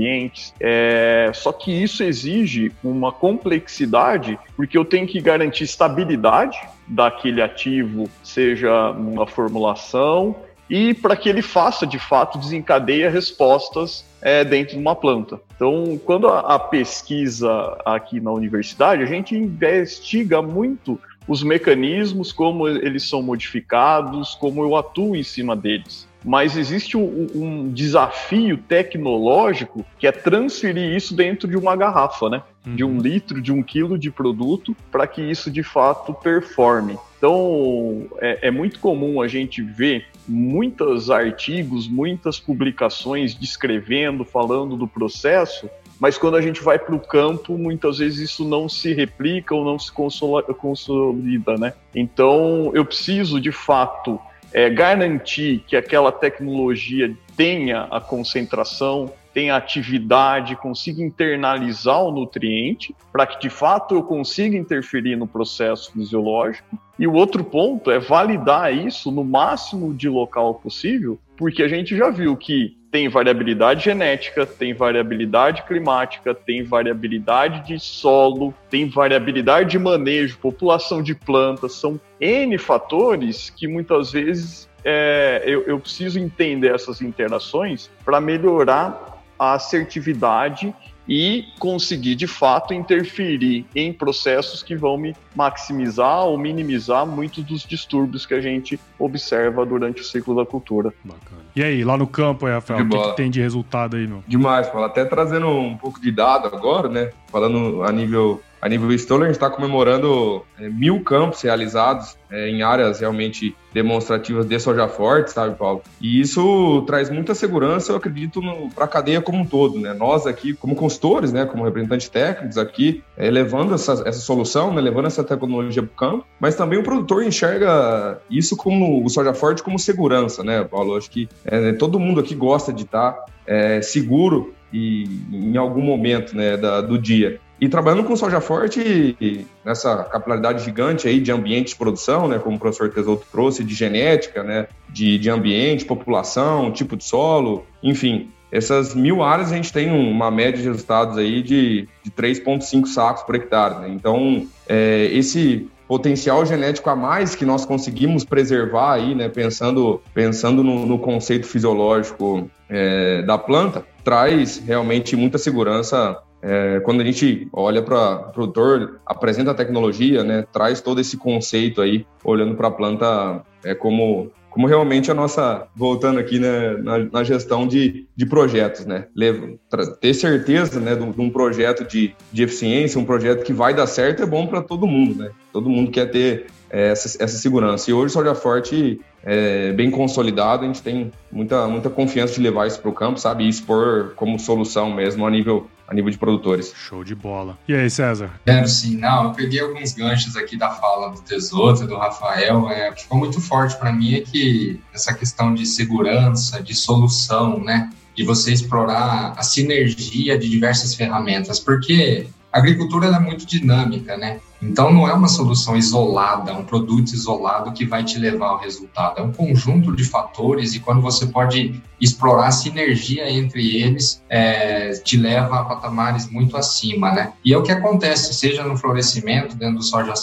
É, só que isso exige uma complexidade, porque eu tenho que garantir estabilidade daquele ativo, seja numa formulação, e para que ele faça de fato desencadeia respostas é, dentro de uma planta. Então, quando a, a, pesquisa aqui na universidade, a gente investiga muito os mecanismos, como eles são modificados, como eu atuo em cima deles. Mas existe um, um desafio tecnológico que é transferir isso dentro de uma garrafa, né? De um uhum. litro, de um quilo de produto, para que isso de fato performe. Então, é, é, muito comum a gente ver muitos artigos, muitas publicações descrevendo, falando do processo, mas quando a gente vai para o campo, muitas vezes isso não se replica ou não se consolida, né? Então, eu preciso, de fato, é, garantir que aquela tecnologia tenha a concentração, tenha atividade, consiga internalizar o nutriente, para que de fato eu consiga interferir no processo fisiológico. E o outro ponto é validar isso no máximo de local possível, porque a gente já viu que tem variabilidade genética, tem variabilidade climática, tem variabilidade de solo, tem variabilidade de manejo, população de plantas, são N fatores que muitas vezes é, eu, eu preciso entender essas interações para melhorar a assertividade e conseguir de fato interferir em processos que vão me maximizar ou minimizar muitos dos distúrbios que a gente observa durante o ciclo da cultura. Bacana. E aí, lá no campo, Rafael, o que, que, tem de resultado aí, meu? Demais, Paulo. Até trazendo um pouco de dado agora, né? Falando a nível a nível Stoller, a gente está comemorando é, mil campos realizados é, em áreas realmente demonstrativas de soja forte, sabe, Paulo? E isso traz muita segurança, eu acredito, para a cadeia como um todo, né? Nós aqui, como consultores, né, como representantes técnicos aqui, é, levando essa, essa solução, né, levando essa tecnologia para o campo, mas também o produtor enxerga isso como o soja forte como segurança, né, Paulo? Acho que é, todo mundo aqui gosta de estar tá, é, seguro e em algum momento né, da, do dia. E trabalhando com soja forte, nessa capilaridade gigante aí de ambiente de produção, né, como o professor Tesoto trouxe, de genética, né, de, de ambiente, população, tipo de solo, enfim, essas mil áreas a gente tem uma média de resultados aí de, de 3,5 sacos por hectare. Né? Então, é, esse potencial genético a mais que nós conseguimos preservar aí, né, pensando, pensando no, no conceito fisiológico é, da planta, traz realmente muita segurança é, quando a gente olha para o produtor, apresenta a tecnologia, né, traz todo esse conceito aí, olhando para a planta é, como, como realmente a nossa, voltando aqui né, na, na gestão de, de projetos, né, Levo, ter certeza né, de, de, um projeto de, de eficiência, um projeto que vai dar certo é bom para todo mundo, né, todo mundo quer ter é, essa, essa segurança. E hoje o Soja Forte é bem consolidado, a gente tem muita, muita confiança de levar isso para o campo, sabe? E expor como solução mesmo a nível, a nível de produtores. Show de bola. E aí, César? Quero sim. Não, eu peguei alguns ganchos aqui da fala do Tesoto, do Rafael. É, o que ficou muito forte para mim é que essa questão de segurança, de solução, né? De você explorar a sinergia de diversas ferramentas, porque a agricultura é muito dinâmica, né? Então, não é uma solução isolada, um produto isolado que vai te levar ao resultado. É um conjunto de fatores e quando você pode explorar a sinergia entre eles, é, te leva a patamares muito acima, né? E é o que acontece, seja no florescimento, dentro do soja,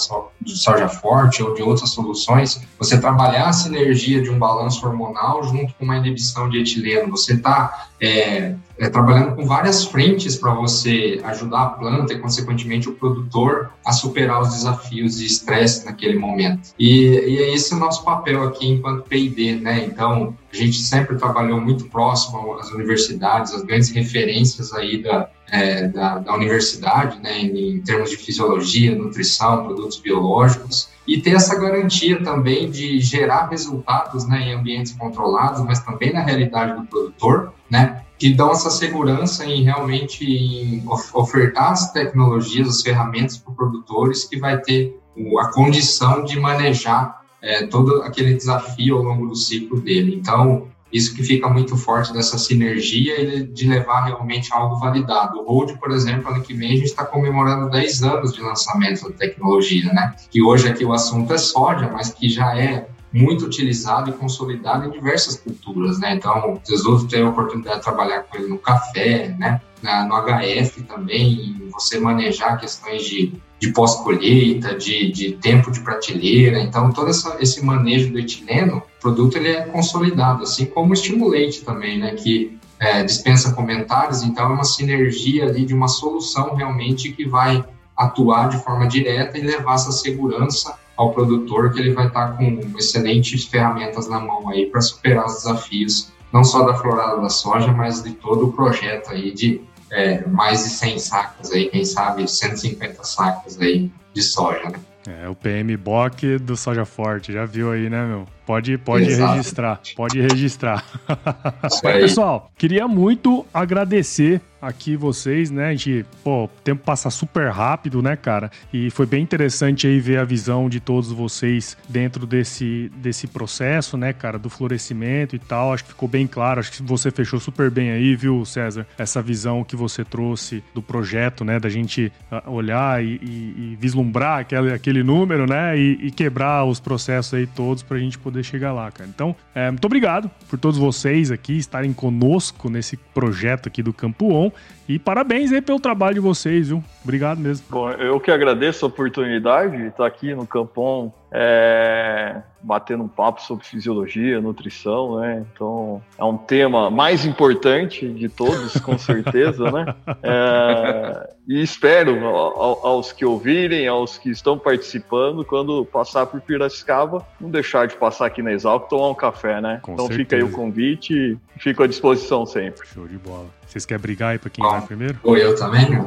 do soja forte ou de outras soluções, você trabalhar a sinergia de um balanço hormonal junto com uma inibição de etileno. Você está é, é, trabalhando com várias frentes para você ajudar a planta e, consequentemente, o produtor a superar os desafios de estresse naquele momento. E, e é esse o nosso papel aqui enquanto P&D, né? Então, a gente sempre trabalhou muito próximo às universidades, as grandes referências aí da, é, da, da, universidade, né, em, em termos de fisiologia, nutrição, produtos biológicos, e ter essa garantia também de gerar resultados né, em ambientes controlados, mas também na realidade do produtor, né, que dão essa segurança em realmente em ofertar as tecnologias, as ferramentas para produtores que vai ter a condição de manejar é, todo aquele desafio ao longo do ciclo dele. Então, isso que fica muito forte dessa sinergia de levar realmente algo validado. O Road, por exemplo, ano que vem a gente está comemorando 10 anos de lançamento da tecnologia, né? Que hoje aqui o assunto é soja, mas que já é muito utilizado e consolidado em diversas culturas, né? Então, Jesus tem a oportunidade de trabalhar com ele no café, né? No HF também, você manejar questões de, de pós-colheita, de, de tempo de prateleira. Então, todo essa, esse manejo do etileno, o produto ele é consolidado, assim como o estimulante também, né? Que é, dispensa comentários, então é uma sinergia ali de uma solução realmente que vai atuar de forma direta e levar essa segurança ao produtor que ele vai estar com excelentes ferramentas na mão aí para superar os desafios, não só da florada da soja, mas de todo o projeto aí de é, mais de 100 sacas aí, quem sabe 150 sacas aí de soja, né? É, o PM Bock do Soja Forte, já viu aí, né, meu? Pode, pode registrar, pode registrar. Pessoal, queria muito agradecer aqui vocês, né? A gente, pô, o tempo passa super rápido, né, cara? E foi bem interessante aí ver a visão de todos vocês dentro desse, desse processo, né, cara, do florescimento e tal. Acho que ficou bem claro, acho que você fechou super bem aí, viu, César? Essa visão que você trouxe do projeto, né, da gente ah, olhar e, e, e vislumbrar aquele, aquele número, né, e, e, quebrar os processos aí todos pra gente poder chegar lá, cara. Então, é, muito obrigado por todos vocês aqui estarem conosco nesse projeto aqui do Campo On. E parabéns aí pelo trabalho de vocês, viu? Obrigado mesmo. Bom, eu que agradeço a oportunidade de estar aqui no Campon é, batendo um papo sobre fisiologia, nutrição, né? Então é um tema mais importante de todos, com certeza, né? É, e espero aos que ouvirem, aos que estão participando, quando passar por Piracicaba, não deixar de passar aqui na Exalc tomar um café, né? Com então certeza. fica aí o convite e fico à disposição sempre. Show de bola. Vocês querem brigar aí para quem Bom. vai primeiro? Ou eu também,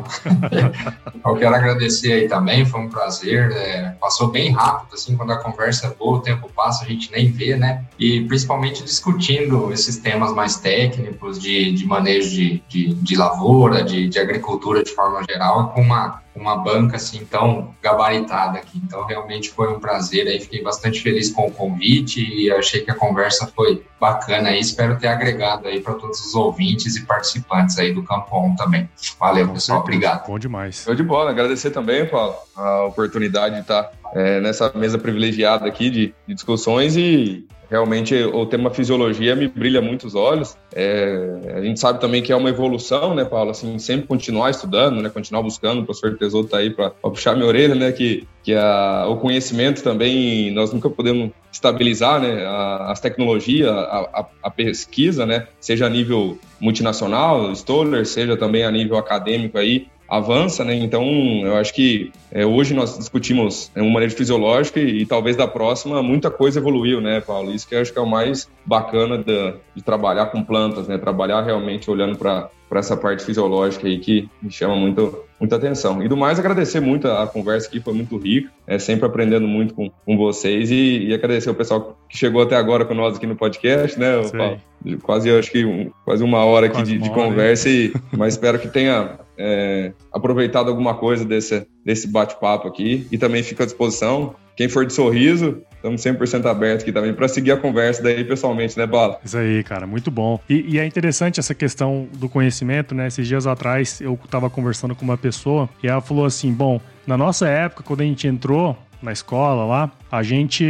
eu quero agradecer aí também, foi um prazer. né? Passou bem rápido, assim, quando a conversa é boa, o tempo passa, a gente nem vê, né? E principalmente discutindo esses temas mais técnicos de, de manejo de, de, de lavoura, de, de agricultura de forma geral, com uma, uma banca assim tão gabaritada aqui. Então, realmente foi um prazer aí, fiquei bastante feliz com o convite e achei que a conversa foi bacana aí. Espero ter agregado aí para todos os ouvintes e participantes aí do Campo On também. Valeu, Com pessoal. certeza. Obrigado. Bom demais. Show de bola, agradecer também, Paulo, a oportunidade de estar é, nessa mesa privilegiada aqui de, de discussões e realmente o tema fisiologia me brilha muito os olhos. É, a gente sabe também que é uma evolução, né, Paulo? Assim, sempre continuar estudando, né, continuar buscando. O professor Tesouro tá aí para puxar minha orelha, né, que, que a, o conhecimento também nós nunca podemos estabilizar, né, a, as tecnologias, a, a, a pesquisa, né, seja a nível multinacional, Stoller, seja também a nível acadêmico aí, avança, né? Então, eu acho que é, hoje nós discutimos é, um manejo fisiológico e, e, talvez da próxima muita coisa evoluiu, né, Paulo? Isso que eu acho que é o mais bacana de, de trabalhar com plantas, né? Trabalhar realmente olhando para para essa parte fisiológica aí que me chama muito, muita atenção. E do mais, agradecer muito a conversa aqui, foi muito rica, é, sempre aprendendo muito com, com vocês e, e agradecer o pessoal que chegou até agora com nós aqui no podcast, né, Paulo? Quase, acho que um, quase uma hora aqui de, de, conversa, e, mas espero que tenha é, aproveitado alguma coisa desse, desse bate-papo aqui e também fico à disposição. Quem for de sorriso, estamos 100% abertos aqui também para seguir a conversa daí pessoalmente, né, Bala? Isso aí, cara, muito bom. E, e, é interessante essa questão do conhecimento, né? Esses dias atrás eu estava conversando com uma pessoa e ela falou assim: bom, na nossa época, quando a gente entrou na escola lá, a gente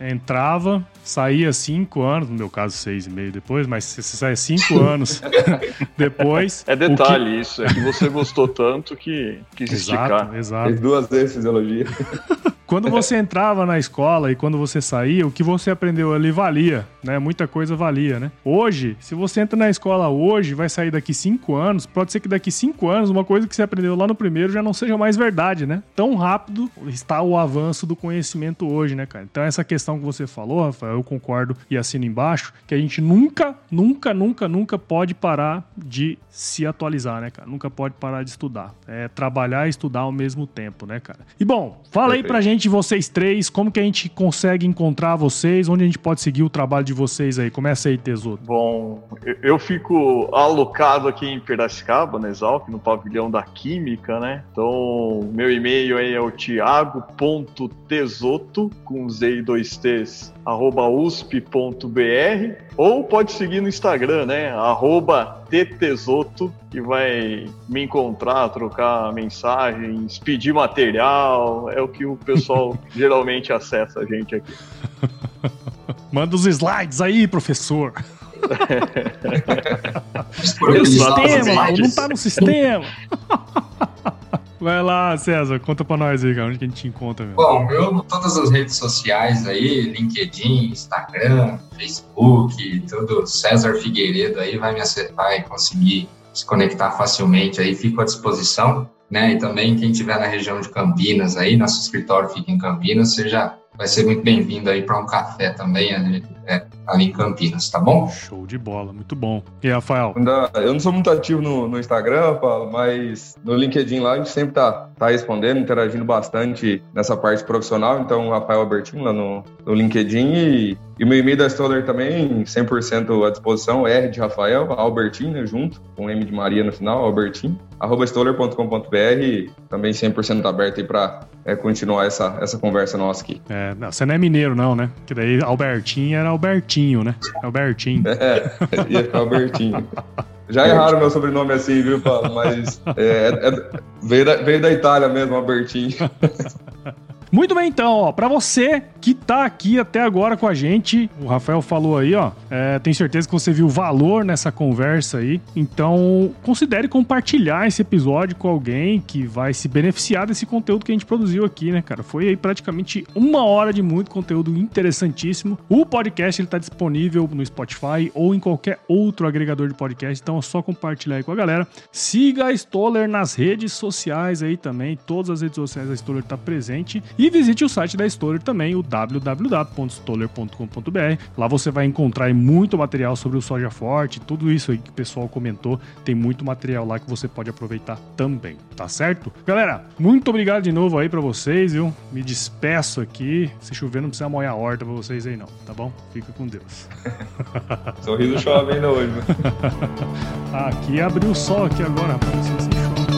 entrava, saía cinco anos, no meu caso seis e meio depois, mas você sai cinco anos depois... É detalhe que... isso, é que você gostou tanto que quis exato, esticar. Exato, Fez duas vezes fisiologia. Quando você entrava na escola e quando você saía, o que você aprendeu ali valia, né? Muita coisa valia, né? Hoje, se você entra na escola hoje, vai sair daqui cinco anos, pode ser que daqui cinco anos uma coisa que você aprendeu lá no primeiro já não seja mais verdade, né? Tão rápido está o avanço do conhecimento hoje, né, cara? Então essa questão que você falou, Rafael, eu concordo e assino embaixo, que a gente nunca, nunca, nunca, nunca pode parar de se atualizar, né, cara? Nunca pode parar de estudar. É trabalhar e estudar ao mesmo tempo, né, cara? E bom, fala aí pra gente, vocês três, como que a gente consegue encontrar vocês, onde a gente pode seguir o trabalho de vocês aí? Começa aí, Tesouro. Bom, eu fico alocado aqui em Piracicaba, na Exalc, no pavilhão da Química, né? Então, meu e-mail aí é o tiago.tesoto, com Z e dois T's, arroba usp.br, ou pode seguir no Instagram, né? Arroba ttesoto, que vai me encontrar, trocar mensagens, pedir material, é o que o pessoal geralmente acessa a gente aqui. Manda os slides aí, professor. no sistema, não tá no sistema. Vai lá, César, conta pra nós aí, cara, onde que a gente te encontra, meu? Bom, eu todas as redes sociais aí, LinkedIn, Instagram, Facebook, tudo, César Figueiredo aí vai me acertar e conseguir se conectar facilmente aí, fico à disposição, né? E também quem estiver na região de Campinas aí, nosso escritório fica em Campinas, seja vai ser muito bem-vindo aí para um café também ali, é, ali em Campinas, tá bom? Show de bola, muito bom. E Rafael? Eu não sou muito ativo no, no Instagram, Paulo, mas no LinkedIn lá a gente sempre tá, tá respondendo, interagindo bastante nessa parte profissional. Então, Rafael Albertinho lá no, no LinkedIn e, e o meu e-mail da Stoller também 100% à disposição, R de Rafael, Albertinho, né, junto, com M de Maria no final, Albertinho, arroba stoller.com.br, também 100% aberto aí para é, continuar essa, essa conversa nossa aqui. É, não, você não é mineiro não, né? Que daí Albertinho era Albertinho, né? Albertinho. É, ia ficar Albertinho. Já erraram meu sobrenome assim, viu, Paulo? Mas é, é, veio, da, veio da Itália mesmo, Albertinho. Muito bem, então, ó, para você que tá aqui até agora com a gente, o Rafael falou aí, ó, é, tenho certeza que você viu valor nessa conversa aí, então considere compartilhar esse episódio com alguém que vai se beneficiar desse conteúdo que a gente produziu aqui, né, cara? Foi aí praticamente uma hora de muito conteúdo interessantíssimo. O podcast ele tá disponível no Spotify ou em qualquer outro agregador de podcast, então é só compartilhar aí com a galera. Siga a Stoller nas redes sociais aí também, todas as redes sociais da Stoller tá presente e visite o site da Stoller também, o www.stoller.com.br. Lá você vai encontrar muito material sobre o soja forte, tudo isso aí que o pessoal comentou. Tem muito material lá que você pode aproveitar também, tá certo? Galera, muito obrigado de novo aí para vocês, viu? Me despeço aqui. Se chover, não precisa molhar a horta pra vocês aí, não, tá bom? Fica com Deus. Sorriso chove ainda hoje. aqui abriu o sol aqui agora, rapaz. Assim chove.